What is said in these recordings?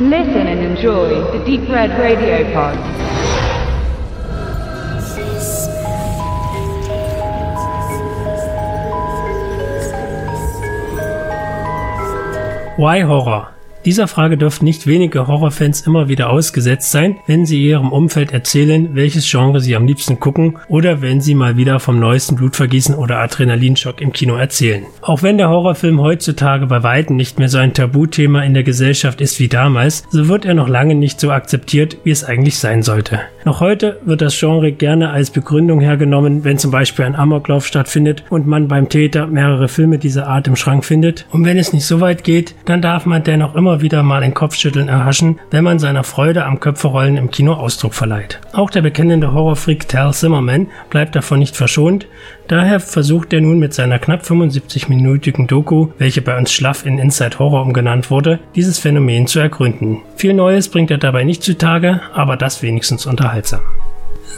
Listen and enjoy the Deep Red Radio Pod. Why Horror? Dieser Frage dürften nicht wenige Horrorfans immer wieder ausgesetzt sein, wenn sie ihrem Umfeld erzählen, welches Genre sie am liebsten gucken oder wenn sie mal wieder vom neuesten Blutvergießen oder Adrenalinschock im Kino erzählen. Auch wenn der Horrorfilm heutzutage bei weitem nicht mehr so ein Tabuthema in der Gesellschaft ist wie damals, so wird er noch lange nicht so akzeptiert, wie es eigentlich sein sollte. Noch heute wird das Genre gerne als Begründung hergenommen, wenn zum Beispiel ein Amoklauf stattfindet und man beim Täter mehrere Filme dieser Art im Schrank findet. Und wenn es nicht so weit geht, dann darf man dennoch immer wieder mal ein Kopfschütteln erhaschen, wenn man seiner Freude am Köpferollen im Kino Ausdruck verleiht. Auch der bekennende Horrorfreak Tal Zimmerman bleibt davon nicht verschont, daher versucht er nun mit seiner knapp 75-minütigen Doku, welche bei uns schlaff in Inside Horror umgenannt wurde, dieses Phänomen zu ergründen. Viel Neues bringt er dabei nicht zutage, aber das wenigstens unterhaltsam.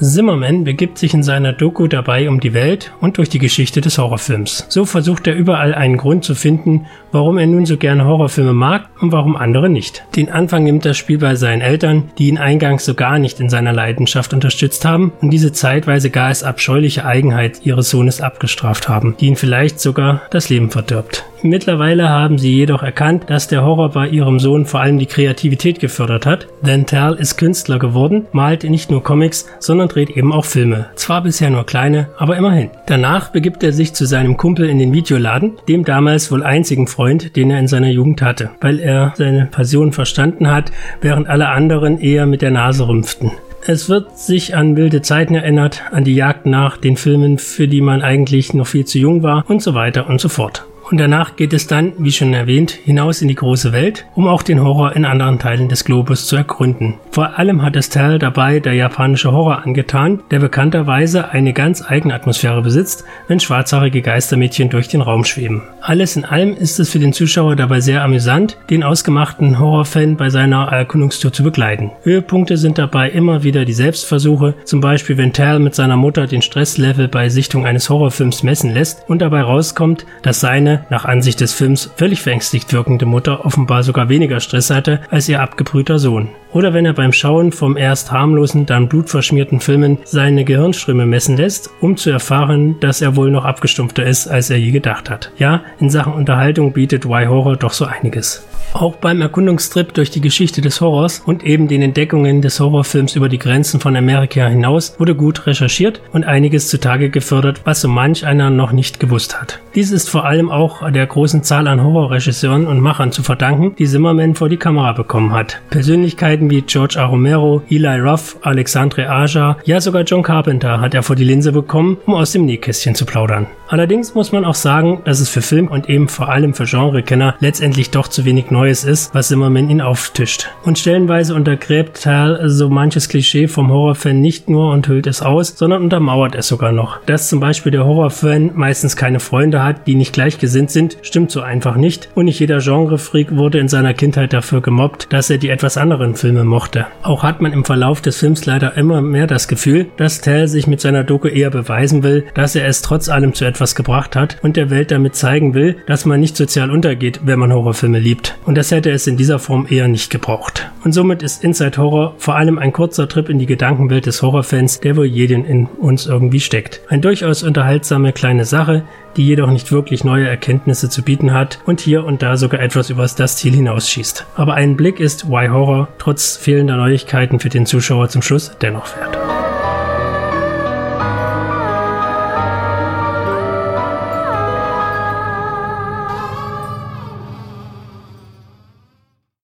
Zimmerman begibt sich in seiner Doku dabei um die Welt und durch die Geschichte des Horrorfilms. So versucht er überall einen Grund zu finden, warum er nun so gerne Horrorfilme mag und warum andere nicht. Den Anfang nimmt das Spiel bei seinen Eltern, die ihn eingangs so gar nicht in seiner Leidenschaft unterstützt haben und diese zeitweise gar als abscheuliche Eigenheit ihres Sohnes abgestraft haben, die ihn vielleicht sogar das Leben verdirbt. Mittlerweile haben sie jedoch erkannt, dass der Horror bei ihrem Sohn vor allem die Kreativität gefördert hat, denn Tal ist Künstler geworden, malt nicht nur Comics, sondern dreht eben auch Filme. Zwar bisher nur kleine, aber immerhin. Danach begibt er sich zu seinem Kumpel in den Videoladen, dem damals wohl einzigen Freund, den er in seiner Jugend hatte, weil er seine Passion verstanden hat, während alle anderen eher mit der Nase rümpften. Es wird sich an wilde Zeiten erinnert, an die Jagd nach den Filmen, für die man eigentlich noch viel zu jung war und so weiter und so fort. Und danach geht es dann, wie schon erwähnt, hinaus in die große Welt, um auch den Horror in anderen Teilen des Globus zu ergründen. Vor allem hat es Tal dabei der japanische Horror angetan, der bekannterweise eine ganz eigene Atmosphäre besitzt, wenn schwarzhaarige Geistermädchen durch den Raum schweben. Alles in allem ist es für den Zuschauer dabei sehr amüsant, den ausgemachten Horrorfan bei seiner Erkundungstour zu begleiten. Höhepunkte sind dabei immer wieder die Selbstversuche, zum Beispiel wenn Tal mit seiner Mutter den Stresslevel bei Sichtung eines Horrorfilms messen lässt und dabei rauskommt, dass seine nach Ansicht des Films völlig verängstigt wirkende Mutter offenbar sogar weniger Stress hatte als ihr abgebrühter Sohn. Oder wenn er beim Schauen vom erst harmlosen, dann blutverschmierten Filmen seine Gehirnströme messen lässt, um zu erfahren, dass er wohl noch abgestumpfter ist, als er je gedacht hat. Ja, in Sachen Unterhaltung bietet Y-Horror doch so einiges. Auch beim Erkundungstrip durch die Geschichte des Horrors und eben den Entdeckungen des Horrorfilms über die Grenzen von Amerika hinaus wurde gut recherchiert und einiges zutage gefördert, was so manch einer noch nicht gewusst hat. Dies ist vor allem auch der großen Zahl an Horrorregisseuren und Machern zu verdanken, die Zimmerman vor die Kamera bekommen hat. Persönlichkeiten wie George A. Romero, Eli Roth, Alexandre Aja, ja sogar John Carpenter hat er vor die Linse bekommen, um aus dem Nähkästchen zu plaudern. Allerdings muss man auch sagen, dass es für Film und eben vor allem für Genrekenner letztendlich doch zu wenig Neues ist, was Zimmerman ihn auftischt. Und stellenweise untergräbt Tal so manches Klischee vom Horrorfan nicht nur und hüllt es aus, sondern untermauert es sogar noch. Dass zum Beispiel der Horrorfan meistens keine Freunde hat, die nicht gleichgesinnt sind, stimmt so einfach nicht und nicht jeder Genrefreak wurde in seiner Kindheit dafür gemobbt, dass er die etwas anderen Filme mochte. Auch hat man im Verlauf des Films leider immer mehr das Gefühl, dass Tal sich mit seiner Doku eher beweisen will, dass er es trotz allem zu etwas gebracht hat und der Welt damit zeigen will, dass man nicht sozial untergeht, wenn man Horrorfilme liebt. Und das hätte es in dieser Form eher nicht gebraucht. Und somit ist Inside Horror vor allem ein kurzer Trip in die Gedankenwelt des Horrorfans, der wohl jeden in uns irgendwie steckt. Eine durchaus unterhaltsame kleine Sache, die jedoch nicht wirklich neue Erkenntnisse zu bieten hat und hier und da sogar etwas übers das Ziel hinausschießt. Aber ein Blick ist Why Horror trotz fehlender Neuigkeiten für den Zuschauer zum Schluss dennoch wert.